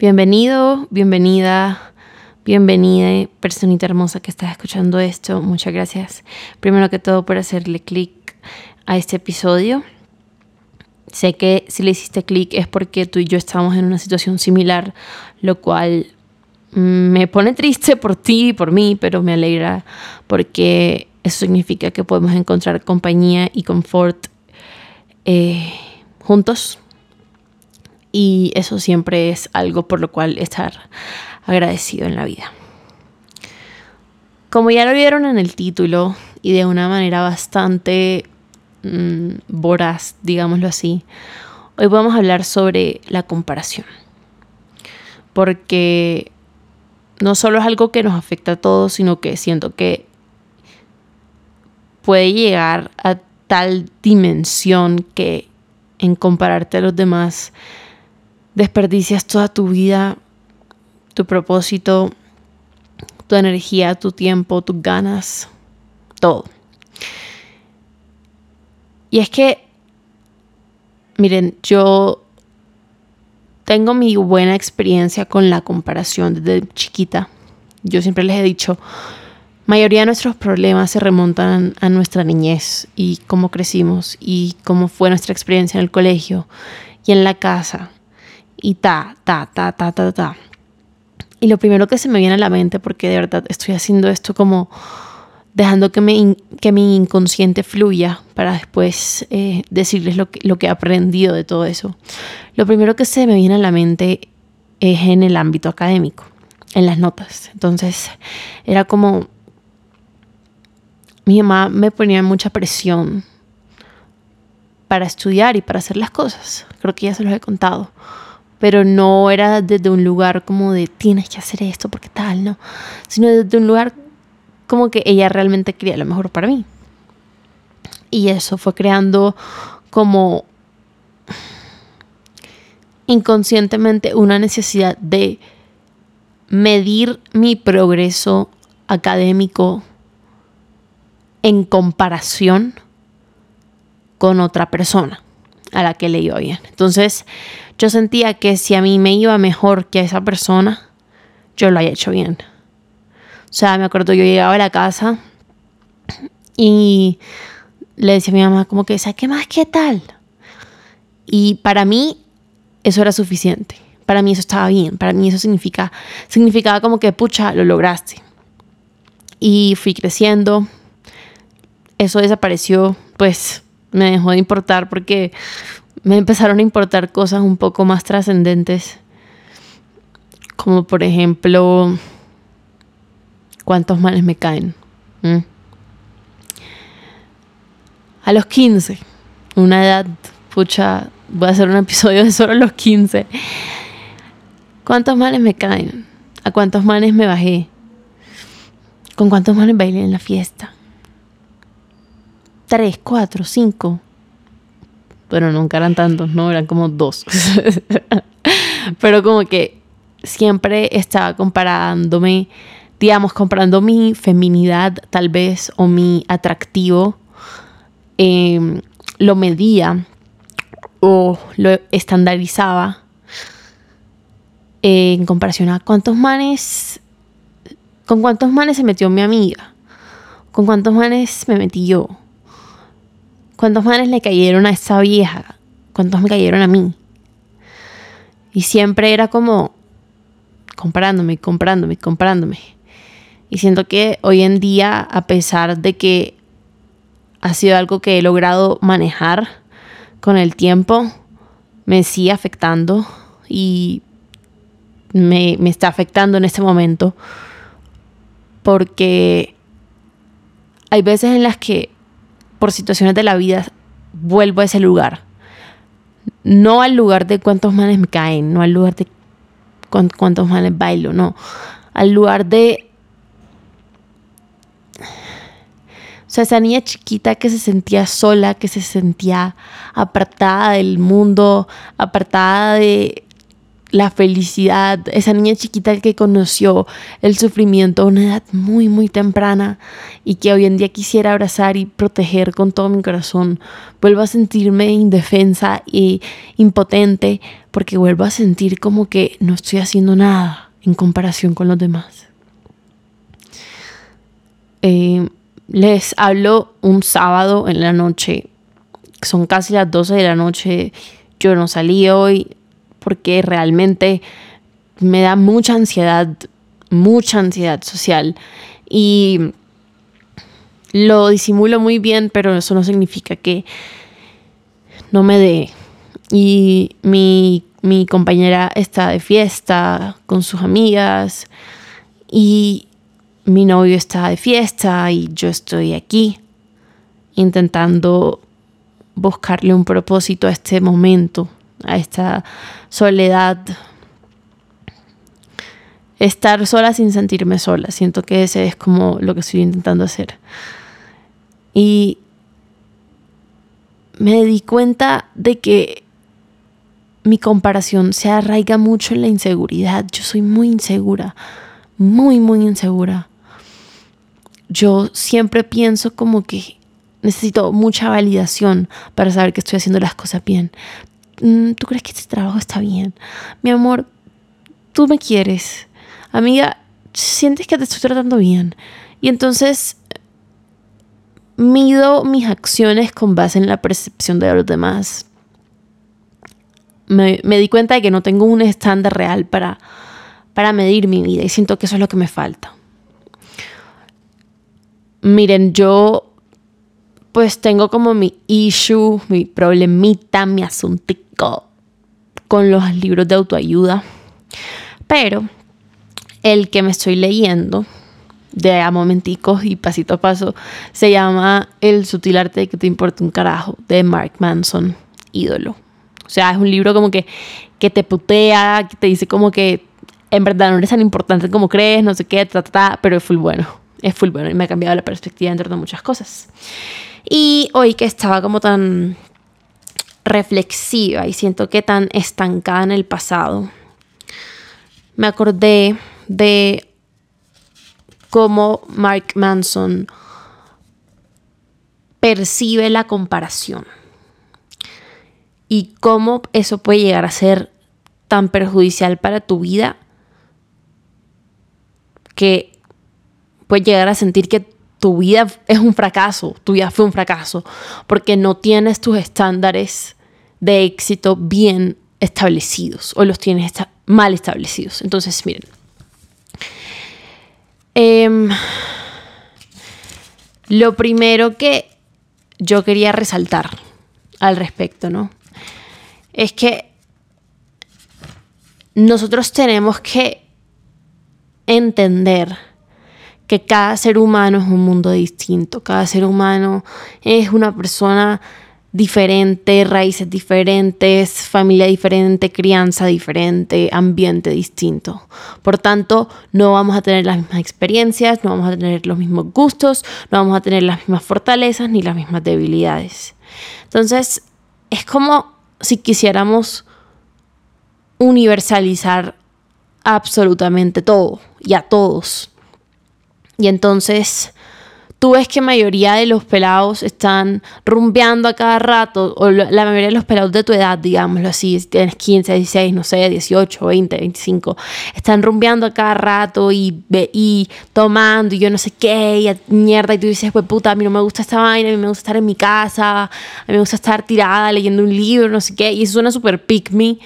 Bienvenido, bienvenida, bienvenida, personita hermosa que estás escuchando esto. Muchas gracias, primero que todo, por hacerle clic a este episodio. Sé que si le hiciste clic es porque tú y yo estamos en una situación similar, lo cual me pone triste por ti y por mí, pero me alegra porque eso significa que podemos encontrar compañía y confort eh, juntos y eso siempre es algo por lo cual estar agradecido en la vida. Como ya lo vieron en el título y de una manera bastante mm, voraz, digámoslo así, hoy vamos a hablar sobre la comparación. Porque no solo es algo que nos afecta a todos, sino que siento que puede llegar a tal dimensión que en compararte a los demás desperdicias toda tu vida, tu propósito, tu energía, tu tiempo, tus ganas, todo. Y es que, miren, yo tengo mi buena experiencia con la comparación desde chiquita. Yo siempre les he dicho, mayoría de nuestros problemas se remontan a nuestra niñez y cómo crecimos y cómo fue nuestra experiencia en el colegio y en la casa y ta, ta, ta, ta, ta, ta. Y lo primero que se me viene a la mente, porque de verdad estoy haciendo esto como dejando que, me, que mi inconsciente fluya para después eh, decirles lo que, lo que he aprendido de todo eso. Lo primero que se me viene a la mente es en el ámbito académico, en las notas. Entonces era como, mi mamá me ponía mucha presión para estudiar y para hacer las cosas. Creo que ya se los he contado pero no era desde un lugar como de tienes que hacer esto porque tal, no, sino desde un lugar como que ella realmente quería lo mejor para mí. Y eso fue creando como inconscientemente una necesidad de medir mi progreso académico en comparación con otra persona a la que le iba bien. Entonces, yo sentía que si a mí me iba mejor que a esa persona, yo lo había hecho bien. O sea, me acuerdo, yo llegaba a la casa y le decía a mi mamá como que, ¿qué más? ¿Qué tal? Y para mí eso era suficiente. Para mí eso estaba bien. Para mí eso significa, significaba como que, pucha, lo lograste. Y fui creciendo. Eso desapareció, pues me dejó de importar porque me empezaron a importar cosas un poco más trascendentes, como por ejemplo, cuántos males me caen. ¿Mm? A los 15, una edad, pucha, voy a hacer un episodio de solo los 15. ¿Cuántos males me caen? ¿A cuántos males me bajé? ¿Con cuántos males bailé en la fiesta? Tres, cuatro, cinco pero nunca eran tantos, ¿no? Eran como dos. pero como que siempre estaba comparándome, digamos, comparando mi feminidad tal vez o mi atractivo, em, lo medía o lo estandarizaba en comparación a cuántos manes, con cuántos manes se metió mi amiga, con cuántos manes me metí yo ¿Cuántos manes le cayeron a esa vieja? ¿Cuántos me cayeron a mí? Y siempre era como comparándome, comparándome, comparándome. Y siento que hoy en día, a pesar de que ha sido algo que he logrado manejar con el tiempo, me sigue afectando y me está afectando en este momento porque hay veces en las que por situaciones de la vida vuelvo a ese lugar. No al lugar de cuántos manes me caen, no al lugar de cuántos manes bailo, no. Al lugar de... O sea, esa niña chiquita que se sentía sola, que se sentía apartada del mundo, apartada de la felicidad, esa niña chiquita que conoció el sufrimiento a una edad muy, muy temprana y que hoy en día quisiera abrazar y proteger con todo mi corazón, vuelvo a sentirme indefensa e impotente porque vuelvo a sentir como que no estoy haciendo nada en comparación con los demás. Eh, les hablo un sábado en la noche, son casi las 12 de la noche, yo no salí hoy, porque realmente me da mucha ansiedad, mucha ansiedad social. Y lo disimulo muy bien, pero eso no significa que no me dé. Y mi, mi compañera está de fiesta con sus amigas y mi novio está de fiesta y yo estoy aquí intentando buscarle un propósito a este momento a esta soledad. Estar sola sin sentirme sola. Siento que ese es como lo que estoy intentando hacer. Y me di cuenta de que mi comparación se arraiga mucho en la inseguridad. Yo soy muy insegura, muy, muy insegura. Yo siempre pienso como que necesito mucha validación para saber que estoy haciendo las cosas bien. Mm, ¿tú crees que este trabajo está bien? Mi amor, tú me quieres. Amiga, sientes que te estoy tratando bien. Y entonces mido mis acciones con base en la percepción de los demás. Me, di cuenta de que no tengo un estándar real para, para medir mi vida y siento que eso es lo que me falta. Miren, yo pues tengo como mi issue, mi problemita, mi asuntico con los libros de autoayuda. Pero el que me estoy leyendo de a momenticos y pasito a paso se llama El sutil arte de que te importa un carajo de Mark Manson, ídolo. O sea, es un libro como que, que te putea, que te dice como que en verdad no eres tan importante como crees, no sé qué, pero es full bueno. Es full bueno y me ha cambiado la perspectiva entre de muchas cosas. Y hoy que estaba como tan reflexiva y siento que tan estancada en el pasado, me acordé de cómo Mark Manson percibe la comparación y cómo eso puede llegar a ser tan perjudicial para tu vida que puedes llegar a sentir que tu vida es un fracaso, tu vida fue un fracaso, porque no tienes tus estándares de éxito bien establecidos o los tienes mal establecidos. Entonces, miren. Em, lo primero que yo quería resaltar al respecto, ¿no? Es que nosotros tenemos que entender que cada ser humano es un mundo distinto, cada ser humano es una persona diferente, raíces diferentes, familia diferente, crianza diferente, ambiente distinto. Por tanto, no vamos a tener las mismas experiencias, no vamos a tener los mismos gustos, no vamos a tener las mismas fortalezas ni las mismas debilidades. Entonces, es como si quisiéramos universalizar absolutamente todo y a todos. Y entonces tú ves que mayoría de los pelados están rumbeando a cada rato, o la mayoría de los pelados de tu edad, digámoslo así, si tienes 15, 16, no sé, 18, 20, 25, están rumbeando a cada rato y, y tomando y yo no sé qué, y mierda, y tú dices, pues puta, a mí no me gusta esta vaina, a mí me gusta estar en mi casa, a mí me gusta estar tirada leyendo un libro, no sé qué, y eso suena súper pick me,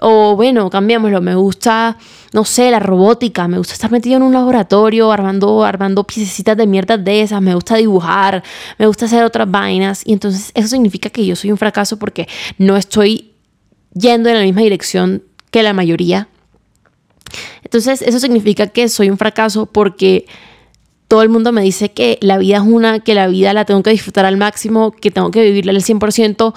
o bueno, cambiámoslo, me gusta no sé, la robótica, me gusta estar metido en un laboratorio armando, armando piececitas de mierda de esas, me gusta dibujar, me gusta hacer otras vainas y entonces eso significa que yo soy un fracaso porque no estoy yendo en la misma dirección que la mayoría. Entonces eso significa que soy un fracaso porque todo el mundo me dice que la vida es una, que la vida la tengo que disfrutar al máximo, que tengo que vivirla al 100%.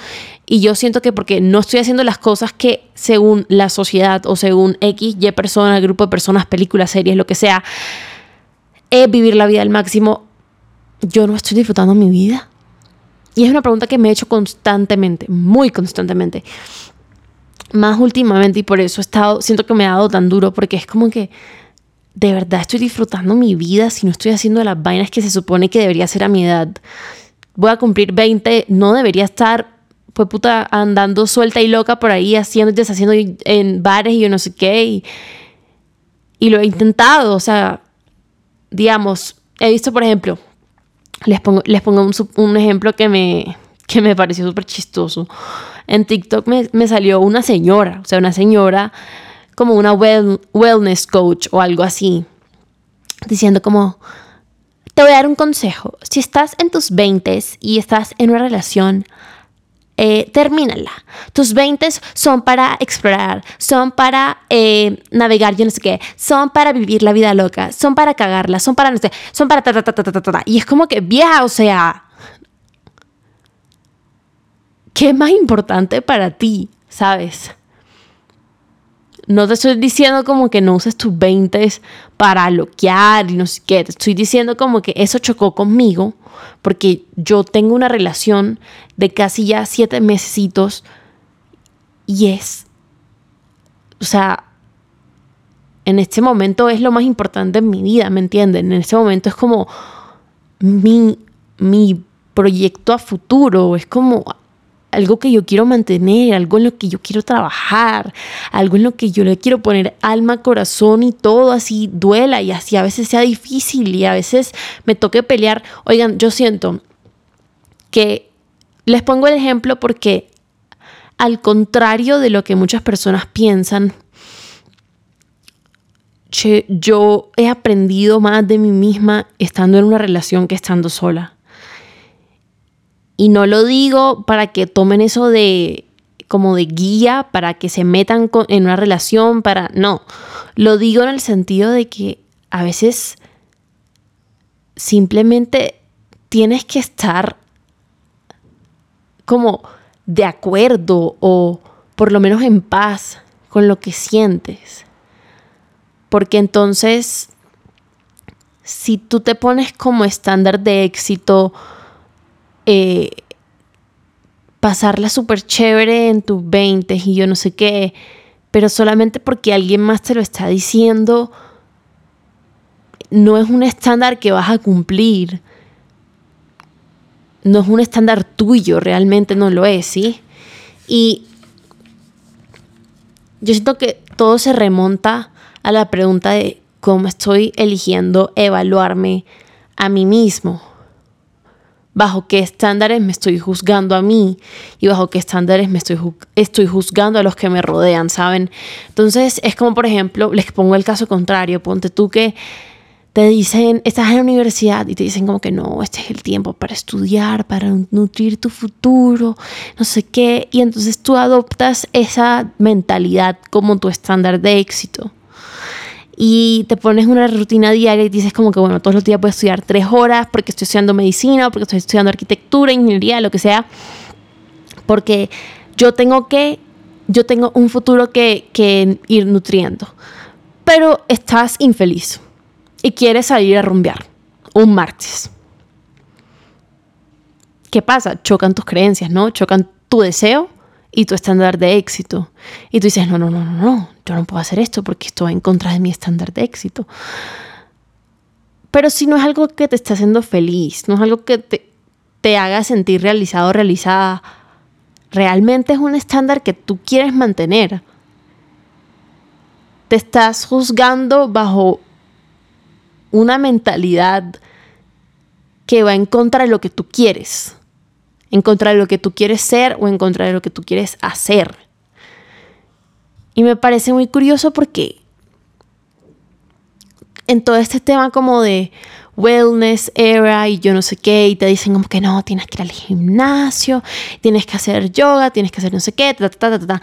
Y yo siento que porque no estoy haciendo las cosas que según la sociedad o según X, Y persona, grupo de personas, películas, series, lo que sea, es vivir la vida al máximo, yo no estoy disfrutando mi vida. Y es una pregunta que me he hecho constantemente, muy constantemente. más últimamente y por eso he estado, siento que me ha dado tan duro porque es como que de verdad estoy disfrutando mi vida si no estoy haciendo las vainas que se supone que debería hacer a mi edad. Voy a cumplir 20, no debería estar pues puta andando suelta y loca por ahí haciendo y deshaciendo en bares y yo no sé qué y, y lo he intentado, o sea, digamos, he visto por ejemplo, les pongo, les pongo un, un ejemplo que me, que me pareció súper chistoso. En TikTok me, me, salió una señora, o sea, una señora como una wellness coach o algo así, diciendo como, te voy a dar un consejo, si estás en tus 20 y estás en una relación, eh, termínala. Tus 20 son para explorar, son para eh, navegar, yo no sé qué, son para vivir la vida loca, son para cagarla, son para no sé, son para ta ta ta ta ta ta. ta. Y es como que vieja, o sea, ¿qué más importante para ti? ¿Sabes? No te estoy diciendo como que no uses tus 20 para bloquear y no sé qué. Estoy diciendo como que eso chocó conmigo porque yo tengo una relación de casi ya siete mesecitos y es, o sea, en este momento es lo más importante en mi vida, ¿me entienden? En este momento es como mi, mi proyecto a futuro, es como algo que yo quiero mantener, algo en lo que yo quiero trabajar, algo en lo que yo le quiero poner alma, corazón y todo así duela y así a veces sea difícil y a veces me toque pelear. Oigan, yo siento que les pongo el ejemplo porque al contrario de lo que muchas personas piensan, yo he aprendido más de mí misma estando en una relación que estando sola. Y no lo digo para que tomen eso de como de guía, para que se metan en una relación, para... No, lo digo en el sentido de que a veces simplemente tienes que estar como de acuerdo o por lo menos en paz con lo que sientes. Porque entonces, si tú te pones como estándar de éxito, eh, pasarla súper chévere en tus 20 y yo no sé qué, pero solamente porque alguien más te lo está diciendo, no es un estándar que vas a cumplir. No es un estándar tuyo, realmente no lo es, ¿sí? Y yo siento que todo se remonta a la pregunta de cómo estoy eligiendo evaluarme a mí mismo bajo qué estándares me estoy juzgando a mí y bajo qué estándares me estoy, estoy juzgando a los que me rodean, ¿saben? Entonces es como, por ejemplo, les pongo el caso contrario, ponte tú que te dicen, estás en la universidad y te dicen como que no, este es el tiempo para estudiar, para nutrir tu futuro, no sé qué, y entonces tú adoptas esa mentalidad como tu estándar de éxito y te pones una rutina diaria y dices como que, bueno, todos los días voy estudiar tres horas porque estoy estudiando medicina porque estoy estudiando arquitectura, ingeniería, lo que sea, porque yo tengo que, yo tengo un futuro que, que ir nutriendo. Pero estás infeliz y quieres salir a rumbear un martes. ¿Qué pasa? Chocan tus creencias, ¿no? Chocan tu deseo y tu estándar de éxito. Y tú dices, no, no, no, no, no, yo no puedo hacer esto porque esto va en contra de mi estándar de éxito. Pero si no es algo que te está haciendo feliz, no es algo que te, te haga sentir realizado realizada, realmente es un estándar que tú quieres mantener. Te estás juzgando bajo una mentalidad que va en contra de lo que tú quieres en contra de lo que tú quieres ser o en contra de lo que tú quieres hacer. Y me parece muy curioso porque en todo este tema como de wellness era y yo no sé qué, y te dicen como que no, tienes que ir al gimnasio, tienes que hacer yoga, tienes que hacer no sé qué, ta, ta, ta, ta.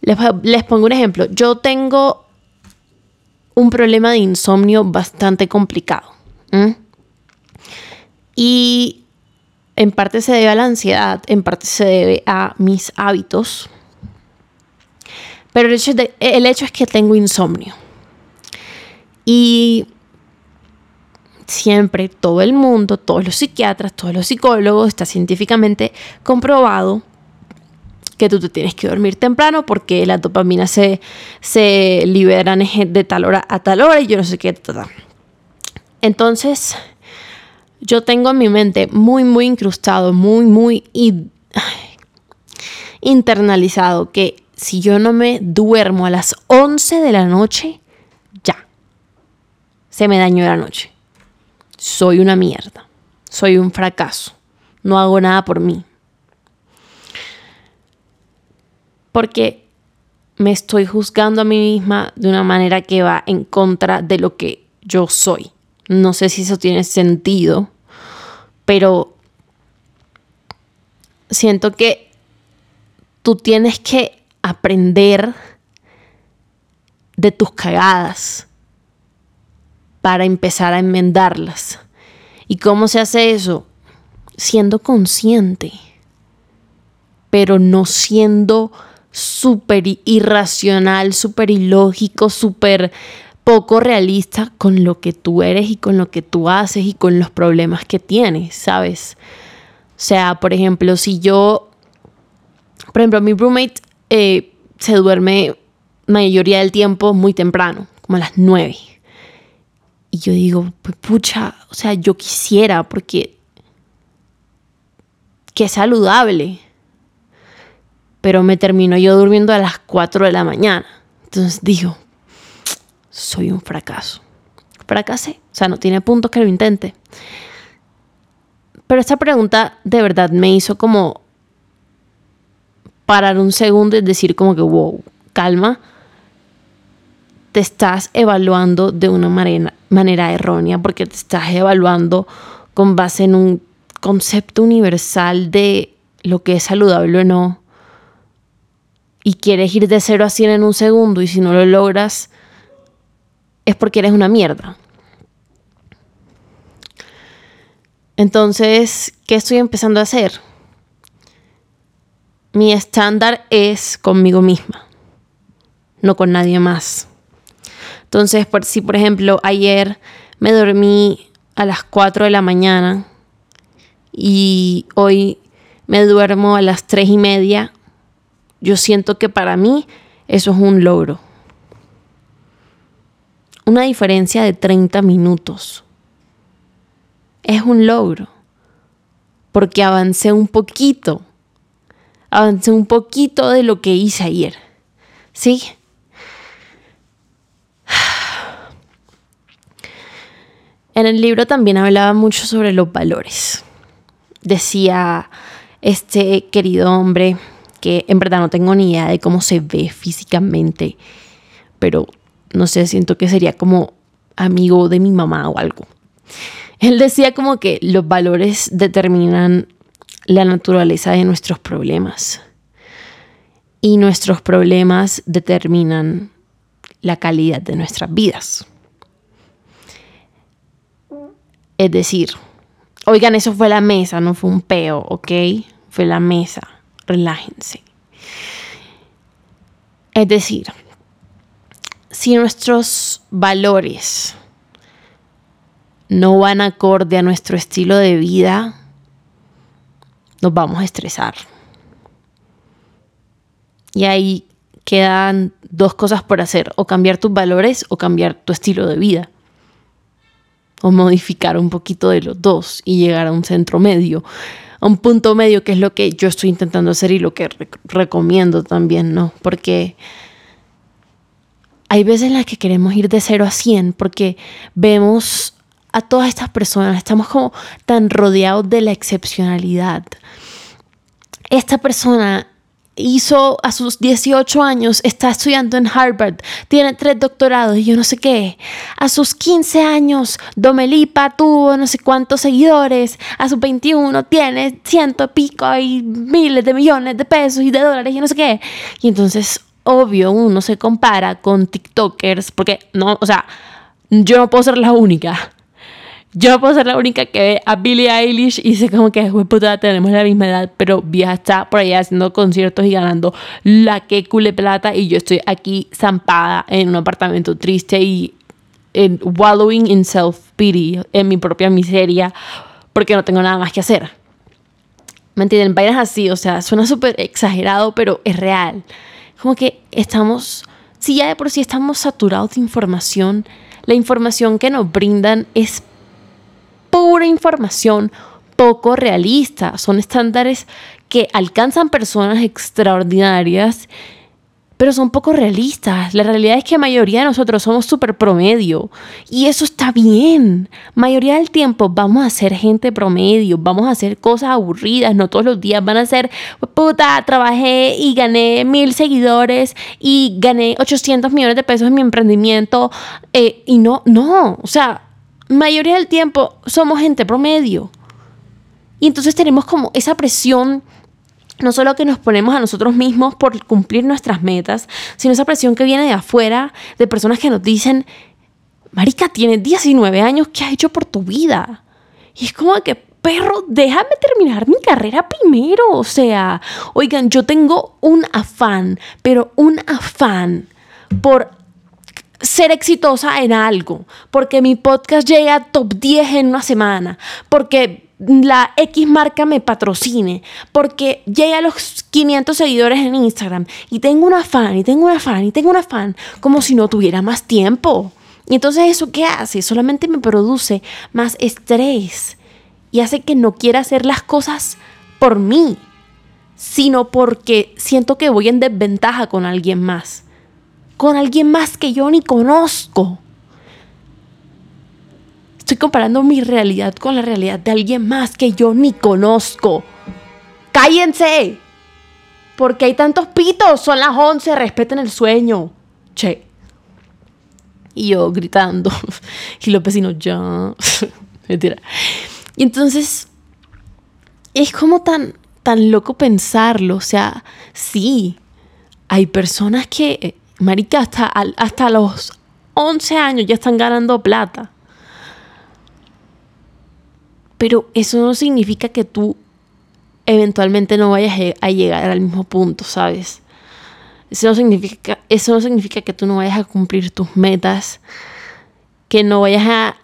Les, les, pongo un ejemplo. Yo tengo un problema de insomnio bastante complicado. Y en parte se debe a la ansiedad, en parte se debe a mis hábitos. Pero el hecho, es que tengo insomnio. Y siempre todo el mundo, todos los psiquiatras, todos los psicólogos, está científicamente comprobado que tú te tienes que dormir temprano porque la dopamina se, se liberan de tal hora a tal hora y yo no sé qué. Entonces, yo tengo en mi mente muy, muy incrustado, muy, muy internalizado que si yo no me duermo a las 11 de la noche, ya, se me dañó la noche. Soy una mierda, soy un fracaso, no hago nada por mí. Porque me estoy juzgando a mí misma de una manera que va en contra de lo que yo soy. No sé si eso tiene sentido, pero siento que tú tienes que aprender de tus cagadas para empezar a enmendarlas. ¿Y cómo se hace eso? Siendo consciente, pero no siendo súper irracional, súper ilógico, súper poco realista con lo que tú eres y con lo que tú haces y con los problemas que tienes, ¿sabes? O sea, por ejemplo, si yo, por ejemplo, mi roommate eh, se duerme mayoría del tiempo muy temprano, como a las nueve. Y yo digo, pues pucha, o sea, yo quisiera porque qué saludable. Pero me termino yo durmiendo a las 4 de la mañana. Entonces digo, soy un fracaso. Fracasé. O sea, no tiene puntos que lo intente. Pero esta pregunta de verdad me hizo como parar un segundo y decir como que, wow, calma, te estás evaluando de una manera, errónea porque te estás evaluando con base en un concepto universal de lo que es saludable o no. Y quieres ir de 0 a 100 en un segundo y si no lo logras es porque eres una mierda. Entonces, ¿qué estoy empezando a hacer? mi estándar es conmigo misma, no con nadie más. Entonces, por, si por ejemplo ayer me dormí a las 4 de la mañana y hoy me duermo a las 3 y media, yo siento que para mí eso es un logro. Una diferencia de 30 minutos. Es un logro. Porque avancé un poquito avancé un poquito de lo que hice ayer. ¿Sí? En el libro también hablaba mucho sobre los valores. Decía este querido hombre que en verdad no tengo ni idea de cómo se ve físicamente, pero no sé, siento que sería como amigo de mi mamá o algo. Él decía como que los valores determinan la naturaleza de nuestros problemas. Y nuestros problemas determinan la calidad de nuestras vidas. Es decir, oigan, eso fue la mesa, no fue un peo, ¿ok? Fue la mesa, relájense. Es decir, si nuestros valores no van acorde a nuestro estilo de vida, nos vamos a estresar. Y ahí quedan dos cosas por hacer, o cambiar tus valores o cambiar tu estilo de vida. O modificar un poquito de los dos y llegar a un centro medio, a un punto medio que es lo que yo estoy intentando hacer y lo que recomiendo también, ¿no? Porque hay veces en las que queremos ir de 0 a 100 porque vemos a todas estas personas, estamos como tan rodeados de la excepcionalidad esta persona hizo a sus 18 años, está estudiando en Harvard, tiene tres doctorados y yo no sé qué. A sus 15 años, Domelipa tuvo no sé cuántos seguidores. A sus 21 tiene ciento pico y miles de millones de pesos y de dólares y no sé qué. Y entonces, obvio, uno se compara con TikTokers porque no, o sea, yo no puedo ser la única yo puedo ser la única que ve a Billie Eilish y sé como que, puta, tenemos la misma edad, pero vieja está por allá haciendo conciertos y ganando la que cule plata y yo estoy aquí zampada en un apartamento triste y en wallowing in self-pity, en mi propia miseria, porque no tengo nada más que hacer. ¿Me entienden? Vainas así, o sea, suena súper exagerado, pero es real. Como que estamos, si ya de por sí estamos saturados de información, la información que nos brindan es pura información poco realista. Son estándares que alcanzan personas extraordinarias pero son poco realistas. La realidad es que la mayoría de nosotros somos súper promedio y eso está bien. Mayoría del tiempo vamos a ser gente promedio, vamos a hacer cosas aburridas, no todos los días van a ser, puta, trabajé y gané mil seguidores y gané 800 millones de pesos en mi emprendimiento eh, y no, no, o sea, mayoría del tiempo somos gente promedio. Y entonces tenemos como esa presión no solo que nos ponemos a nosotros mismos por cumplir nuestras metas, sino esa presión que viene de afuera, de personas que nos dicen, Marica, tienes 19 años, ¿qué has hecho por tu vida? Y es como que, perro, déjame terminar mi carrera primero. O sea, oigan, yo tengo un afán, pero un afán por ser exitosa en algo, porque mi podcast llega a top 10 en una semana, porque la X marca me patrocine, porque llega a los 500 seguidores en Instagram y tengo una fan, y tengo una fan, y tengo una fan, como si no tuviera más tiempo. Y entonces eso qué hace? Solamente me produce más estrés y hace que no quiera hacer las cosas por mí, sino porque siento que voy en desventaja con alguien más, con alguien más que yo ni conozco. Comparando mi realidad con la realidad de alguien más que yo ni conozco. ¡Cállense! Porque hay tantos pitos? Son las 11, respeten el sueño. Che. Y yo gritando. Y los vecinos ya. Mentira. Y entonces, es como tan, tan loco pensarlo. O sea, sí, hay personas que, marica, hasta, hasta los 11 años ya están ganando plata. Pero eso no significa que tú eventualmente no vayas a llegar al mismo punto, ¿sabes? Eso no significa, eso no significa que tú no vayas a cumplir tus metas, que no vayas a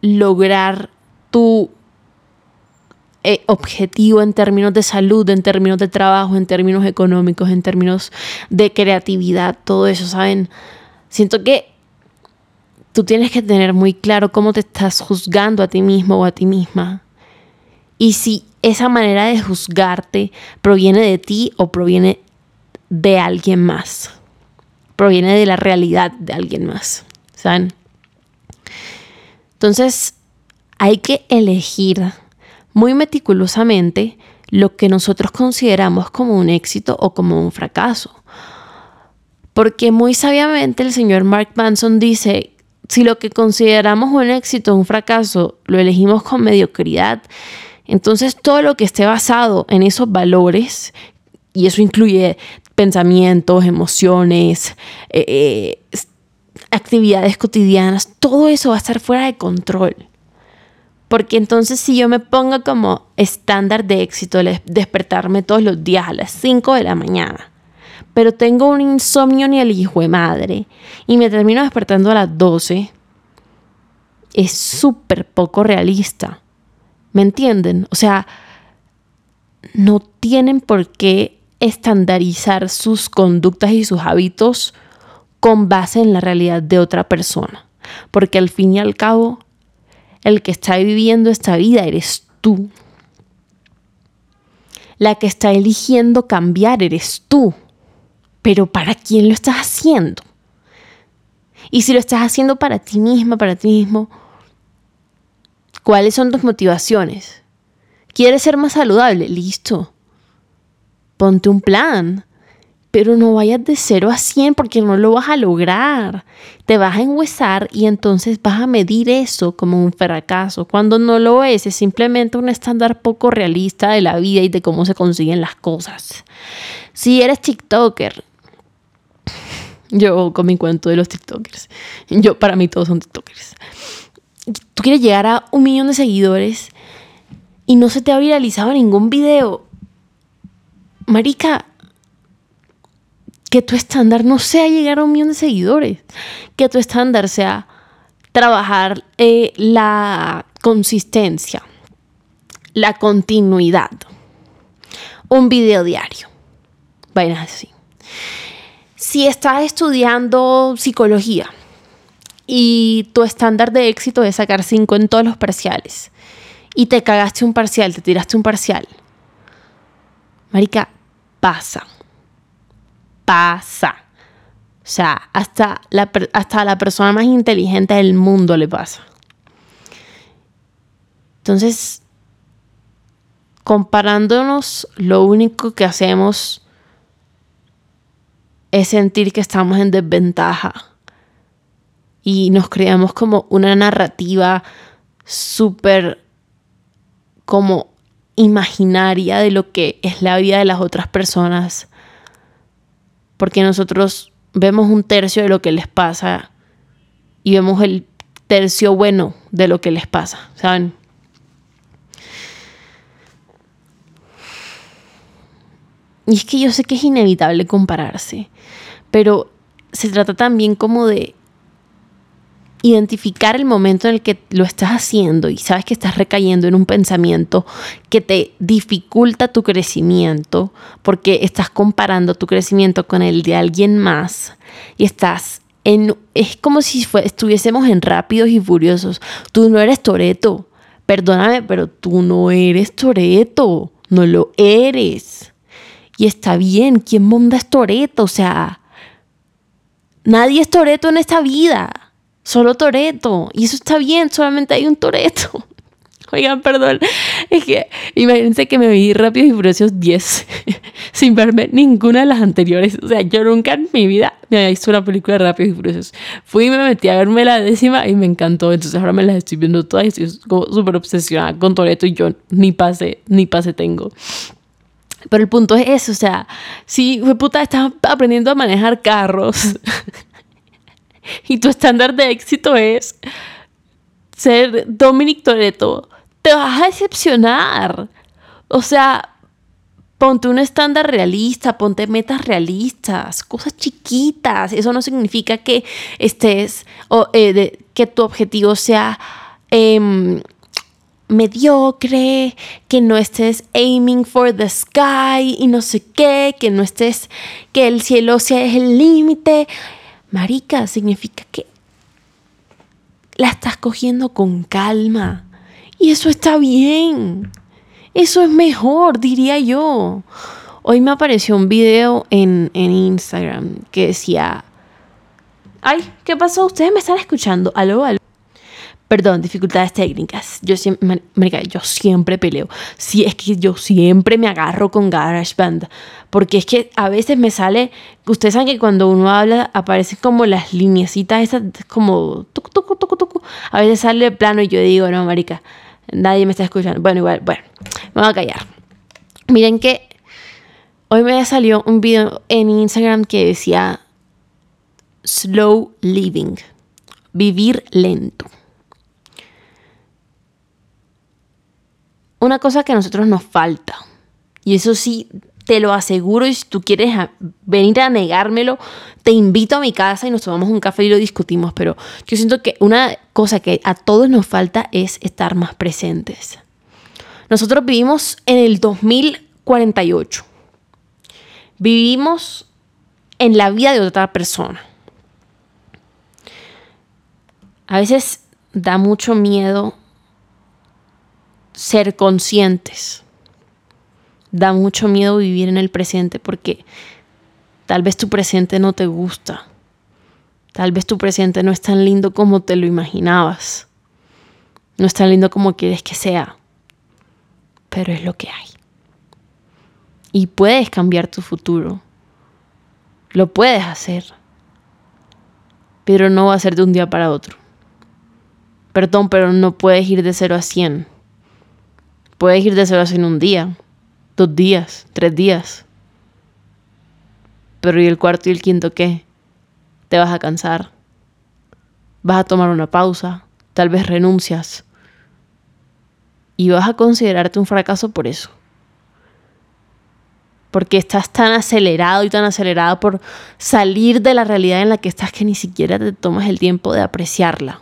lograr tu eh, objetivo en términos de salud, en términos de trabajo, en términos económicos, en términos de creatividad, todo eso, ¿saben? Siento que tú tienes que tener muy claro cómo te estás juzgando a ti mismo o a ti misma. Y si esa manera de juzgarte proviene de ti o proviene de alguien más. Proviene de la realidad de alguien más. ¿Saben? Entonces, hay que elegir muy meticulosamente lo que nosotros consideramos como un éxito o como un fracaso. Porque muy sabiamente el señor Mark Manson dice si lo que consideramos un éxito o un fracaso lo elegimos con mediocridad, entonces todo lo que esté basado en esos valores, y eso incluye pensamientos, emociones, eh, eh, actividades cotidianas, todo eso va a estar fuera de control. Porque entonces si yo me pongo como estándar de éxito despertarme todos los días a las 5 de la mañana, pero tengo un insomnio ni el hijo de madre y me termino despertando a las 12, es súper poco realista. ¿Me entienden? O sea, no tienen por qué estandarizar sus conductas y sus hábitos con base en la realidad de otra persona. Porque al fin y al cabo, el que está viviendo esta vida eres tú. La que está eligiendo cambiar eres tú pero ¿para quién lo estás haciendo? Y si lo estás haciendo para ti misma, para ti mismo, ¿cuáles son tus motivaciones? ¿Quieres ser más saludable? Listo. Ponte un plan. Pero no vayas de 0 a 100 porque no lo vas a lograr. Te vas a enhuesar y entonces vas a medir eso como un fracaso. Cuando no lo es, es simplemente un estándar poco realista de la vida y de cómo se consiguen las cosas. Si eres TikToker, yo con mi cuento de los TikTokers. Yo, para mí todos son TikTokers. Tú quieres llegar a un millón de seguidores y no se te ha viralizado ningún video. Marica, que tu estándar no sea llegar a un millón de seguidores. Que tu estándar sea trabajar eh, la consistencia, la continuidad. un video diario. Vainas así. Si estás estudiando psicología y tu estándar de éxito es sacar 5 en todos los parciales y te cagaste un parcial, te tiraste un parcial, Marica, pasa. Pasa. O sea, hasta la, hasta la persona más inteligente del mundo le pasa. Entonces, comparándonos, lo único que hacemos es sentir que estamos en desventaja. Y nos creamos como una narrativa súper como imaginaria de lo que es la vida de las otras personas, porque nosotros vemos un tercio de lo que les pasa y vemos el tercio bueno de lo que les pasa, ¿saben? Y es que yo sé que es inevitable compararse, pero se trata también como de identificar el momento en el que lo estás haciendo y sabes que estás recayendo en un pensamiento que te dificulta tu crecimiento porque estás comparando tu crecimiento con el de alguien más y estás en es como si estuviésemos en rápidos y furiosos. Tú no eres Toreto. Perdóname, pero tú no eres Toreto. No lo eres. Y está bien, ¿quién monda es Toreto? O sea, nadie es Toreto en esta vida. Solo Toreto. Y eso está bien, solamente hay un Toreto. Oigan, perdón. Es que imagínense que me vi Rápidos y Furiosos 10 sin verme ninguna de las anteriores. O sea, yo nunca en mi vida me había visto una película de y Furiosos. Fui y me metí a verme la décima y me encantó. Entonces ahora me las estoy viendo todas y estoy súper obsesionada con Toreto y yo ni pase, ni pase tengo. Pero el punto es eso, o sea, si puta, estás aprendiendo a manejar carros. y tu estándar de éxito es ser Dominic Toretto, te vas a decepcionar. O sea, ponte un estándar realista, ponte metas realistas, cosas chiquitas. Eso no significa que estés, o, eh, que tu objetivo sea em, mediocre, que no estés aiming for the sky y no sé qué, que no estés, que el cielo sea el límite. Marica, significa que la estás cogiendo con calma. Y eso está bien. Eso es mejor, diría yo. Hoy me apareció un video en, Instagram que decía, ay, ¿qué pasó? Ustedes me están escuchando. Aló, aló. Perdón, dificultades técnicas. Yo siempre, yo siempre peleo. Sí, es que yo siempre me agarro con GarageBand. Porque es que a veces me sale. Ustedes saben que cuando uno habla aparecen como las lineecitas esas, como. A veces sale plano y yo digo, no, marica, nadie me está escuchando. Bueno, igual, bueno, me a callar. Miren que hoy me salió un video en Instagram que decía slow living, vivir lento. Una cosa que a nosotros nos falta, y eso sí, te lo aseguro, y si tú quieres venir a negármelo, te invito a mi casa y nos tomamos un café y lo discutimos, pero yo siento que una cosa que a todos nos falta es estar más presentes. Nosotros vivimos en el 2048. Vivimos en la vida de otra persona. A veces da mucho miedo ser conscientes. Da mucho miedo vivir en el presente porque tal vez tu presente no te gusta. Tal vez tu presente no es tan lindo como te lo imaginabas. No es tan lindo como quieres que sea. Pero es lo que hay. Y puedes cambiar tu futuro. Lo puedes hacer. Pero no va a ser de un día para otro. Perdón, pero no puedes ir de 0 a 100. Puedes ir de cero en un día, dos días, tres días. Pero ¿y el cuarto y el quinto qué? Te vas a cansar. Vas a tomar una pausa. Tal vez renuncias. Y vas a considerarte un fracaso por eso. Porque estás tan acelerado y tan acelerado por salir de la realidad en la que estás que ni siquiera te tomas el tiempo de apreciarla.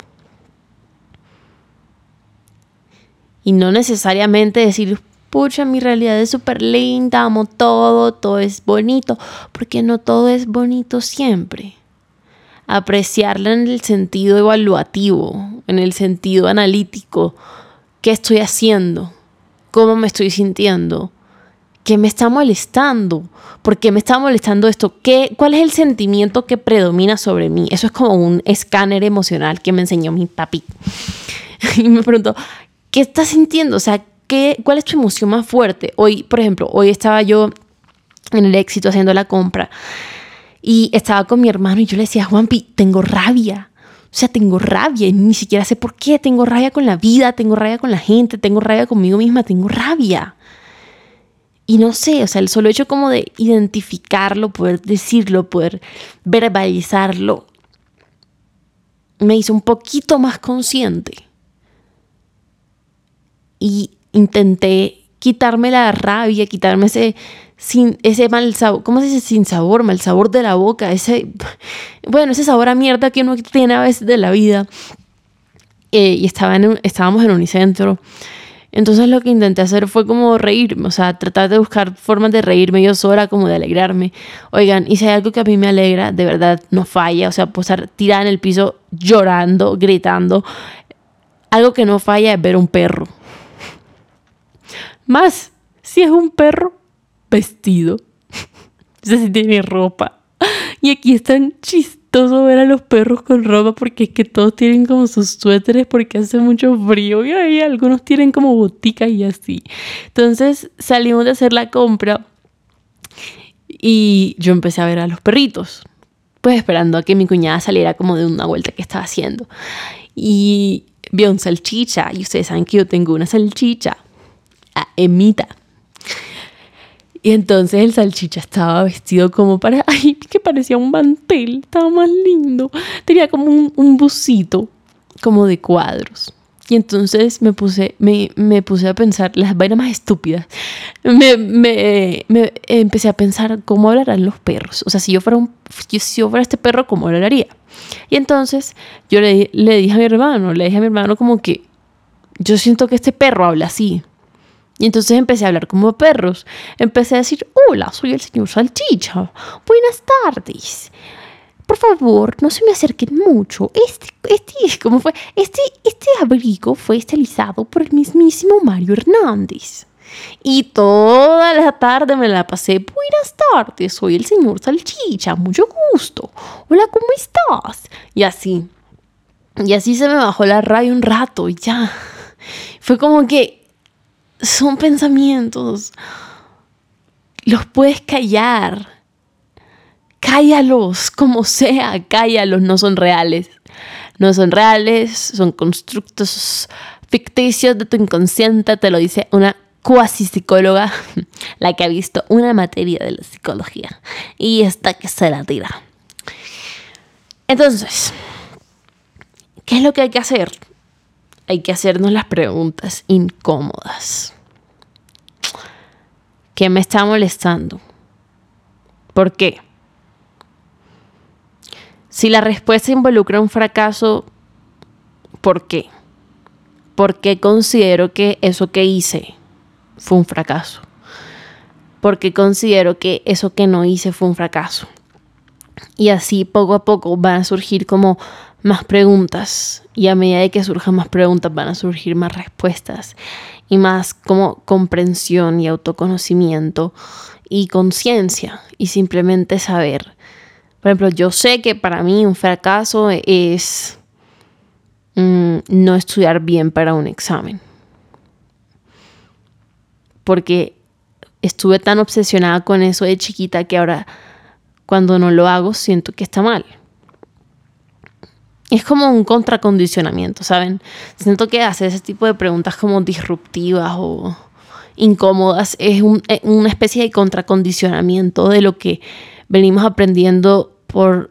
Y no necesariamente decir pucha, mi realidad es súper linda, amo todo, todo es bonito, porque no todo es bonito siempre. Apreciarla en el sentido evaluativo, en el sentido analítico. ¿Qué estoy haciendo? ¿Cómo me estoy sintiendo? ¿Qué me está molestando? ¿Por qué me está molestando esto? ¿Qué, ¿Cuál es el sentimiento que predomina sobre mí? Eso es como un escáner emocional que me enseñó mi papi. y me preguntó, ¿qué estás sintiendo? O sea, ¿qué, ¿cuál es tu emoción más fuerte? Hoy, por ejemplo, hoy estaba yo en el éxito haciendo la compra y estaba con mi hermano y yo le decía, Juanpi, tengo rabia. O sea, tengo rabia y ni siquiera sé por qué. Tengo rabia con la vida, tengo rabia con la gente, tengo rabia conmigo misma, tengo rabia. Y no sé, o sea, el solo hecho como de identificarlo, poder decirlo, poder verbalizarlo, me hizo un poquito más consciente. Y intenté quitarme la rabia, quitarme ese, sin, ese mal sabor, ¿cómo se dice? Sin sabor, mal sabor de la boca, ese, bueno, ese sabor a mierda que uno tiene a veces de la vida. Eh, y estaba en estábamos en Unicentro entonces lo que intenté hacer fue como reírme, o sea, tratar de buscar formas de reírme yo sola, como de alegrarme. Oigan, y si hay algo que a mí me alegra, de verdad no falla, o sea, puedo estar tirada en el piso llorando, gritando. Algo que no falla es ver un perro. Más, si es un perro vestido, o si tiene ropa. Y aquí están chistes todo ver a los perros con ropa porque es que todos tienen como sus suéteres porque hace mucho frío y ahí algunos tienen como boticas y así. Entonces salimos de hacer la compra y yo empecé a ver a los perritos, pues esperando a que mi cuñada saliera como de una vuelta que estaba haciendo. Y vio un salchicha y ustedes saben que yo tengo una salchicha, Emita. Y entonces el salchicha estaba vestido como para, ay, que parecía un mantel, estaba más lindo. Tenía como un, un busito, como de cuadros. Y entonces me puse, me, me puse a pensar las vainas más estúpidas. Me, me, me, empecé a pensar cómo hablarán los perros. O sea, si yo fuera, un, si yo fuera este perro, ¿cómo hablaría? Y entonces yo le, le dije a mi hermano, le dije a mi hermano como que yo siento que este perro habla así. Y entonces empecé a hablar como perros. Empecé a decir, hola, soy el señor Salchicha. Buenas tardes. Por favor, no se me acerquen mucho. Este, este, ¿cómo fue? Este, este abrigo fue estilizado por el mismísimo Mario Hernández. Y toda la tarde me la pasé. Buenas tardes, soy el señor Salchicha. Mucho gusto. Hola, ¿cómo estás? Y así. Y así se me bajó la raya un rato y ya. Fue como que son pensamientos. Los puedes callar. Cállalos, como sea, cállalos, no son reales. No son reales, son constructos ficticios de tu inconsciente, te lo dice una cuasi psicóloga, la que ha visto una materia de la psicología. Y esta que se la tira. Entonces, ¿qué es lo que hay que hacer? Hay que hacernos las preguntas incómodas. ¿Qué me está molestando? ¿Por qué? Si la respuesta involucra un fracaso, ¿por qué? ¿Por qué considero que eso que hice fue un fracaso? ¿Por qué considero que eso que no hice fue un fracaso? Y así poco a poco van a surgir como más preguntas y a medida de que surjan más preguntas van a surgir más respuestas y más como comprensión y autoconocimiento y conciencia y simplemente saber. Por ejemplo, yo sé que para mí un fracaso es mm, no estudiar bien para un examen. Porque estuve tan obsesionada con eso de chiquita que ahora cuando no lo hago siento que está mal es como un contracondicionamiento, ¿saben? Siento que hacer ese tipo de preguntas como disruptivas o incómodas es una especie de contracondicionamiento de lo que venimos aprendiendo por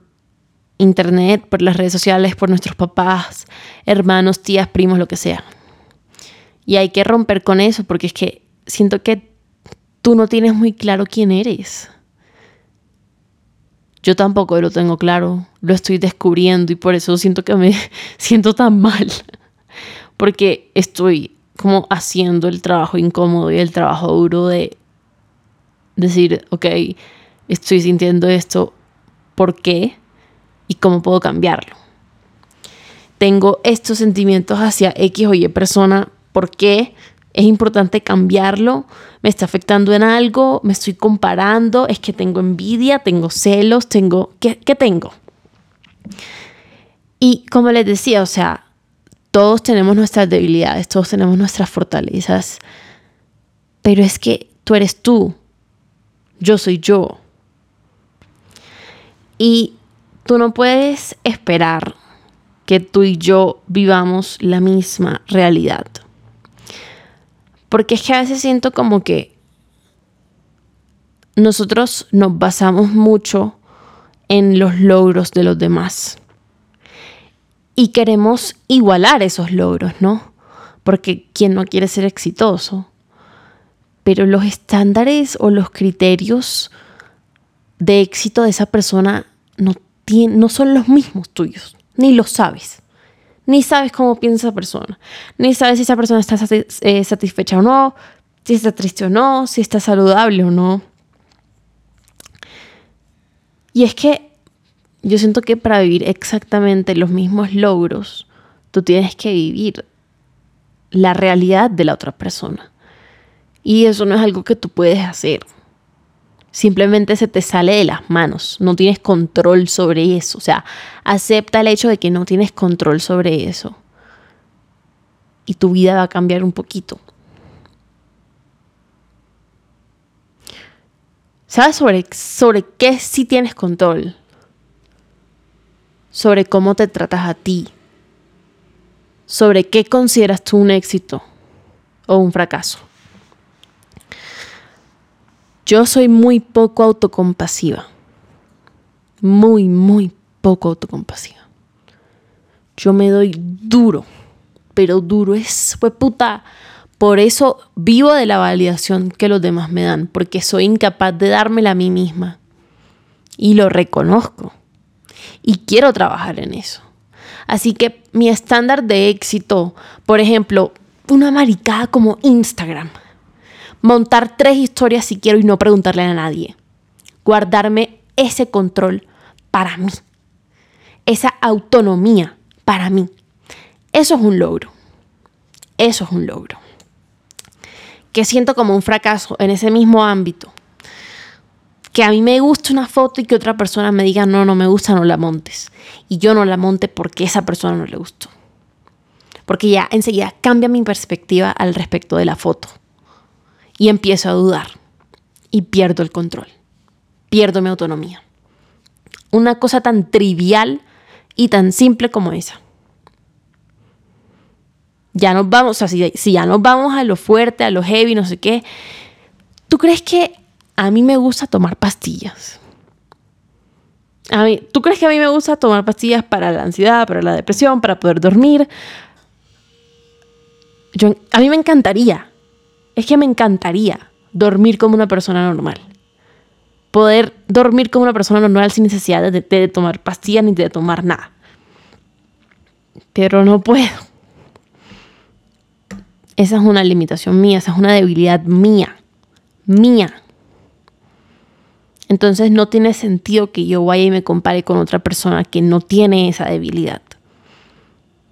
internet, por las redes sociales, por nuestros papás, hermanos, tías, primos, lo que sea. Y hay que romper con eso porque es que siento que tú no tienes muy claro quién eres. Yo tampoco lo tengo claro, lo estoy descubriendo y por eso siento que me siento tan mal, porque estoy como haciendo el trabajo incómodo y el trabajo duro de decir, ok, estoy sintiendo esto, ¿por qué? ¿Y cómo puedo cambiarlo? Tengo estos sentimientos hacia X o Y persona, ¿por qué? Es importante cambiarlo, me está afectando en algo, me estoy comparando, es que tengo envidia, tengo celos, tengo... ¿Qué, tengo? Y como les decía, o sea, todos tenemos nuestras debilidades, todos tenemos nuestras fortalezas, pero es que tú eres tú, yo soy yo. Y tú no puedes esperar que tú y yo vivamos la misma realidad. Porque es que a veces siento como que nosotros nos basamos mucho en los logros de los demás. Y queremos igualar esos logros, ¿no? Porque ¿quién no quiere ser exitoso? Pero los estándares o los criterios de éxito de esa persona no, no son los mismos tuyos, ni lo sabes. Ni sabes cómo piensa esa persona, ni sabes si esa persona está eh, satisfecha o no, si está triste o no, si está saludable o no. Y es que yo siento que para vivir exactamente los mismos logros, tú tienes que vivir la realidad de la otra persona. Y eso no es algo que tú puedes hacer. Simplemente se te sale de las manos, no tienes control sobre eso. O sea, acepta el hecho de que no tienes control sobre eso. Y tu vida va a cambiar un poquito. ¿Sabes sobre, sobre qué sí tienes control? Sobre cómo te tratas a ti. Sobre qué consideras tú un éxito o un fracaso. Yo soy muy poco autocompasiva. Muy, muy poco autocompasiva. Yo me doy duro, pero duro es, fue puta. Por eso vivo de la validación que los demás me dan, porque soy incapaz de dármela a mí misma. Y lo reconozco. Y quiero trabajar en eso. Así que mi estándar de éxito, por ejemplo, una maricada como Instagram montar tres historias si quiero y no preguntarle a nadie. Guardarme ese control para mí. Esa autonomía para mí. Eso es un logro. Eso es un logro. Que siento como un fracaso en ese mismo ámbito. Que a mí me gusta una foto y que otra persona me diga, no, no me gusta, no la montes. Y yo no la monte porque esa persona no le gustó. Porque ya enseguida cambia mi perspectiva al respecto de la foto y empiezo a dudar y pierdo el control, pierdo mi autonomía. Una cosa tan trivial y tan simple como esa. Ya nos vamos, o sea, si, ya nos vamos a lo fuerte, a lo heavy, no sé qué, ¿tú crees que a mí me gusta tomar pastillas? A mí, ¿Tú crees que a mí me gusta tomar pastillas para la ansiedad, para la depresión, para poder dormir? Yo, a mí me encantaría, es que me encantaría dormir como una persona normal. Poder dormir como una persona normal sin necesidad de, tomar pastillas ni de tomar nada. Pero no puedo. Esa es una limitación mía, esa es una debilidad mía. Mía. Entonces no tiene sentido que yo vaya y me compare con otra persona que no tiene esa debilidad,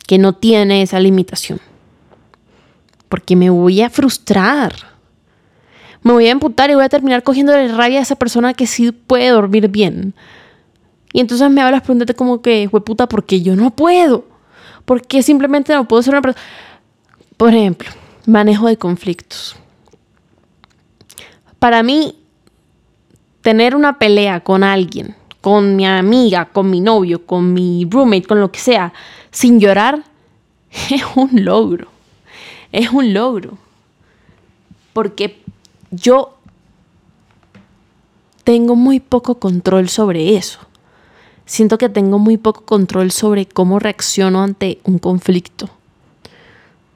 que no tiene esa limitación porque me voy a frustrar. Me voy a emputar y voy a terminar cogiendo la rabia a esa persona que sí puede dormir bien. Y entonces me hablas preguntarte como que, puta, porque yo no puedo. Porque simplemente no puedo ser una persona. Por ejemplo, manejo de conflictos. Para mí, tener una pelea con alguien, con mi amiga, con mi novio, con mi roommate, con lo que sea, sin llorar, es un logro es un logro. Porque yo tengo muy poco control sobre eso. Siento que tengo muy poco control sobre cómo reacciono ante un conflicto.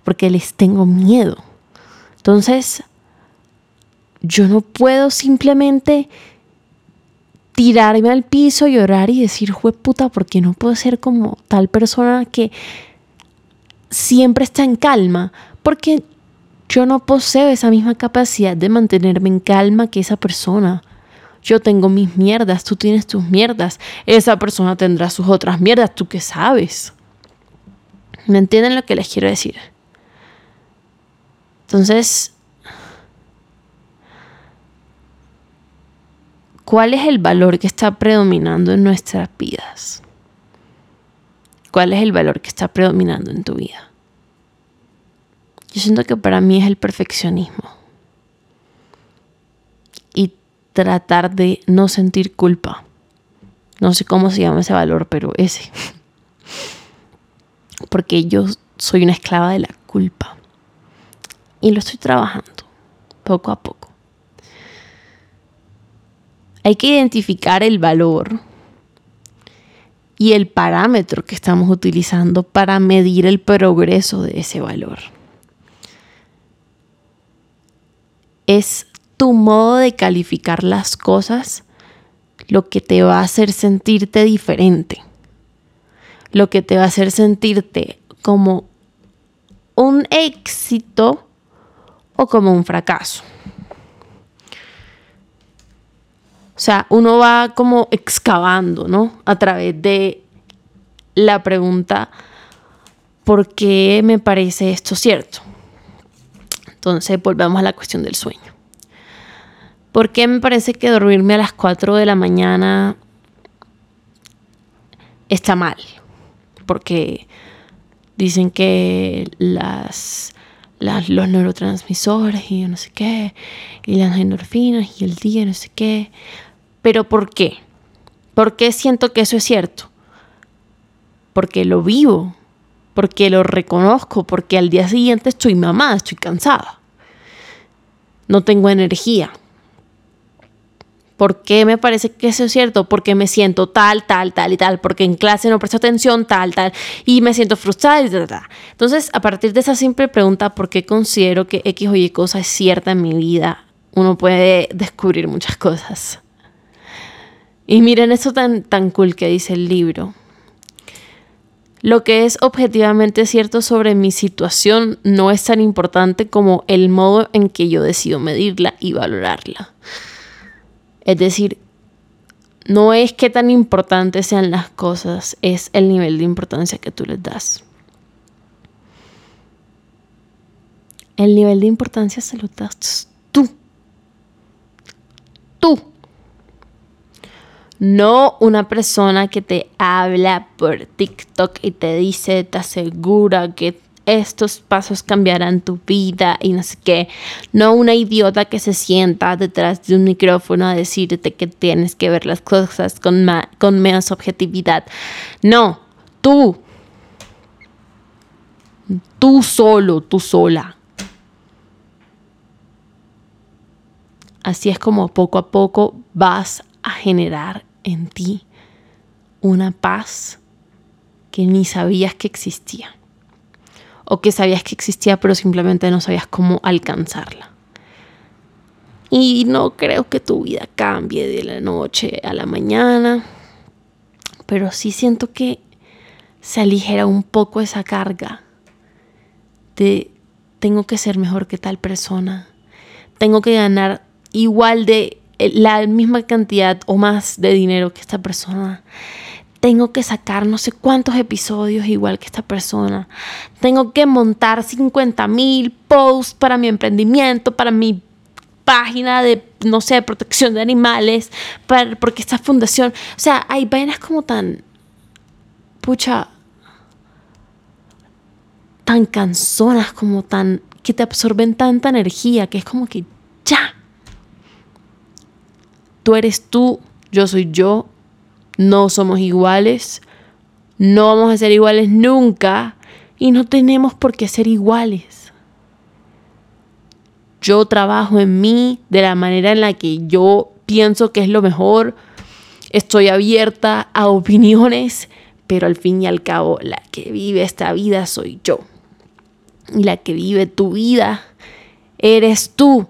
Porque les tengo miedo. Entonces, yo no puedo simplemente tirarme al piso, llorar y decir, jue puta, porque no puedo ser como tal persona que siempre está en calma, porque yo no poseo esa misma capacidad de mantenerme en calma que esa persona. Yo tengo mis mierdas, tú tienes tus mierdas, esa persona tendrá sus otras mierdas, tú qué sabes. ¿Me entienden lo que les quiero decir? Entonces, ¿cuál es el valor que está predominando en nuestras vidas? ¿Cuál es el valor que está predominando en tu vida? Yo siento que para mí es el perfeccionismo. Y tratar de no sentir culpa. No sé cómo se llama ese valor, pero ese. Porque yo soy una esclava de la culpa. Y lo estoy trabajando poco a poco. Hay que identificar el valor y el parámetro que estamos utilizando para medir el progreso de ese valor. Es tu modo de calificar las cosas lo que te va a hacer sentirte diferente, lo que te va a hacer sentirte como un éxito o como un fracaso. O sea, uno va como excavando, ¿no? A través de la pregunta, ¿por qué me parece esto cierto? Entonces volvemos a la cuestión del sueño. ¿Por qué me parece que dormirme a las 4 de la mañana está mal? Porque dicen que las, los neurotransmisores y no sé qué, y las endorfinas y el día, no sé qué. Pero ¿por qué? ¿Por qué siento que eso es cierto? Porque lo vivo, porque lo reconozco, porque al día siguiente estoy mamada, estoy cansada. No tengo energía. ¿Por qué me parece que eso es cierto? Porque me siento tal, tal, tal y tal, porque en clase no presto atención, tal, tal, y me siento frustrada y tal, tal. Entonces, a partir de esa simple pregunta, ¿por qué considero que X o Y cosa es cierta en mi vida? Uno puede descubrir muchas cosas. Y miren eso tan, tan cool que dice el libro. Lo que es objetivamente cierto sobre mi situación no es tan importante como el modo en que yo decido medirla y valorarla. Es decir, no es que tan importantes sean las cosas, es el nivel de importancia que tú les das. El nivel de importancia se lo das tú. Tú no una persona que te habla por TikTok y te dice, te asegura que estos pasos cambiarán tu vida y no sé qué. No una idiota que se sienta detrás de un micrófono a decirte que tienes que ver las cosas con, con menos objetividad. No, tú. Tú solo, tú sola. Así es como poco a poco vas a generar en ti una paz que ni sabías que existía. O que sabías que existía pero simplemente no sabías cómo alcanzarla. Y no creo que tu vida cambie de la noche a la mañana, pero sí siento que se aligera un poco esa carga de tengo que ser mejor que tal persona, tengo que ganar igual de la misma cantidad o más de dinero que esta persona. Tengo que sacar no sé cuántos episodios igual que esta persona. Tengo que montar 50 mil posts para mi emprendimiento, para mi página de, no sé, protección de animales, para, porque esta fundación, o sea, hay vainas como tan, pucha, tan canzonas, como tan, que te absorben tanta energía, que es como que ya, Tú eres tú, yo soy yo, no somos iguales, no vamos a ser iguales nunca y no tenemos por qué ser iguales. Yo trabajo en mí de la manera en la que yo pienso que es lo mejor, estoy abierta a opiniones, pero al fin y al cabo la que vive esta vida soy yo. Y la que vive tu vida eres tú.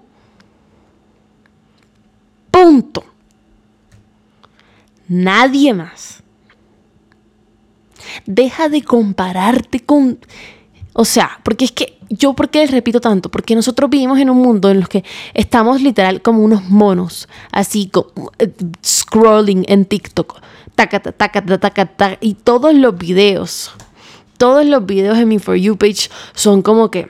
Punto. Nadie más. Deja de compararte con O sea, porque es que yo, ¿por qué les repito tanto? Porque nosotros vivimos en un mundo en el que estamos literal como unos monos, así como eh, scrolling en TikTok, taca, taca, taca, y todos los videos, todos los videos en mi For You page son como que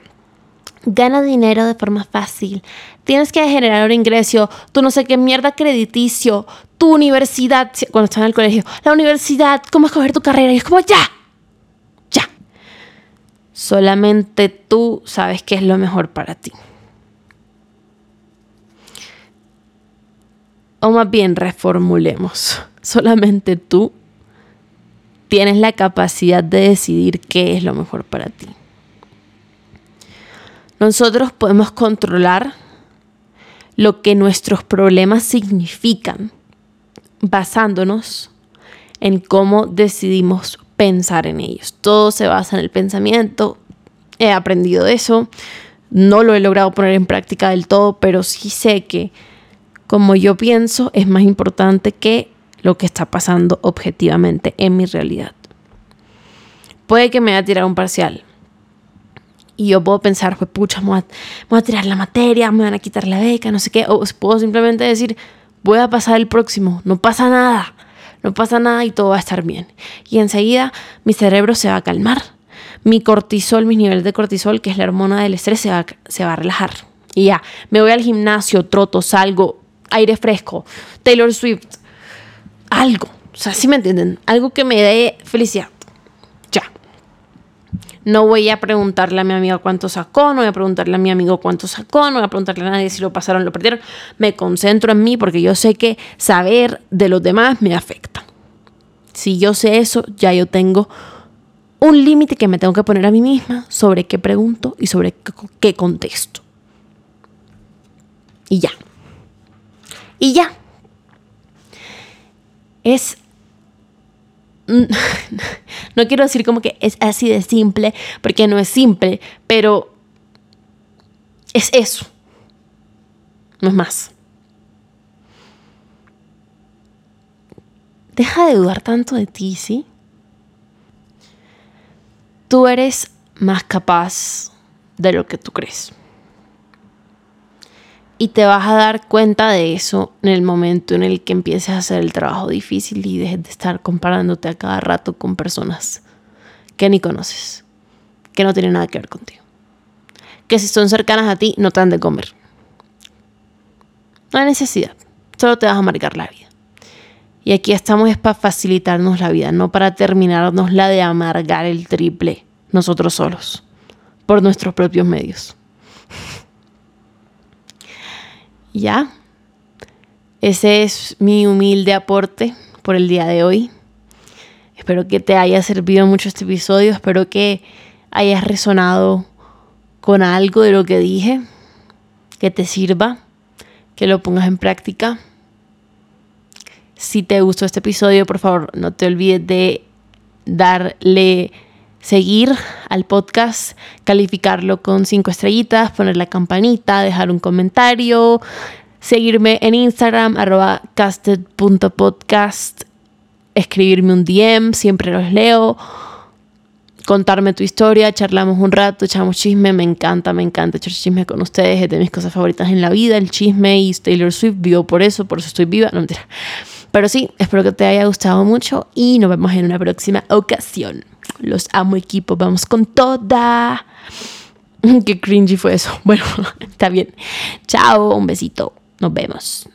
gana dinero de forma fácil, tienes que generar un ingreso, tú no sé qué mierda crediticio, tu universidad, cuando estás en el colegio, la universidad, cómo escoger tu carrera, y es como ya Solamente tú sabes qué es lo mejor para ti. O más bien reformulemos. Solamente tú tienes la capacidad de decidir qué es lo mejor para ti. Nosotros podemos controlar lo que nuestros problemas significan basándonos en cómo decidimos pensar en ellos. Todo se basa en el pensamiento. He aprendido eso. No lo he logrado poner en práctica del todo, pero sí sé que como yo pienso es más importante que lo que está pasando objetivamente en mi realidad. Puede que me haya tirado un parcial. Y yo puedo pensar, pues pucha, me voy, a, a tirar la materia, me van a quitar la beca, no sé qué. O puedo simplemente decir, voy a pasar el próximo, no pasa nada no pasa nada y todo va a estar bien. Y enseguida mi cerebro se va a calmar. Mi cortisol, mis niveles de cortisol, que es la hormona del estrés, se va, se va a relajar. Y ya, me voy al gimnasio, troto, salgo, aire fresco, Taylor Swift, algo. O sea, si me entienden? Algo que me dé felicidad. No voy a preguntarle a mi amiga cuánto sacó, no voy a preguntarle a mi amigo cuánto sacó, no voy a preguntarle a nadie si lo pasaron lo perdieron. Me concentro en mí porque yo sé que saber de los demás me afecta. Si yo sé eso, ya yo tengo un límite que me tengo que poner a mí misma sobre qué pregunto y sobre qué contesto. Y ya. Y ya. Es no quiero decir como que es así de simple, porque no es simple, pero es eso. No es más. Deja de dudar tanto de ti, ¿sí? Tú eres más capaz de lo que tú crees. Y te vas a dar cuenta de eso en el momento en el que empieces a hacer el trabajo difícil y dejes de estar comparándote a cada rato con personas que ni conoces, que no tienen nada que ver contigo. Que si son cercanas a ti, no te han de comer. No hay necesidad, solo te vas a marcar la vida. Y aquí estamos es para facilitarnos la vida, no para terminarnos la de amargar el triple nosotros solos, por nuestros propios medios. Ya. Ese es mi humilde aporte por el día de hoy. Espero que te haya servido mucho este episodio. Espero que hayas resonado con algo de lo que dije. Que te sirva. Que lo pongas en práctica. Si te gustó este episodio, por favor, no te olvides de darle seguir al podcast, calificarlo con cinco estrellitas, poner la campanita, dejar un comentario, seguirme en Instagram, arroba casted.podcast, escribirme un DM, siempre los leo, contarme tu historia, charlamos un rato, echamos chisme, me encanta, me encanta echar chisme con ustedes, es de mis cosas favoritas en la vida, el chisme y Taylor Swift, vivo por eso, por eso estoy viva, no mentira. Pero sí, espero que te haya gustado mucho y nos vemos en una próxima ocasión. Los amo equipo, vamos con toda. Qué cringy fue eso. Bueno, está bien. Chao, un besito. Nos vemos.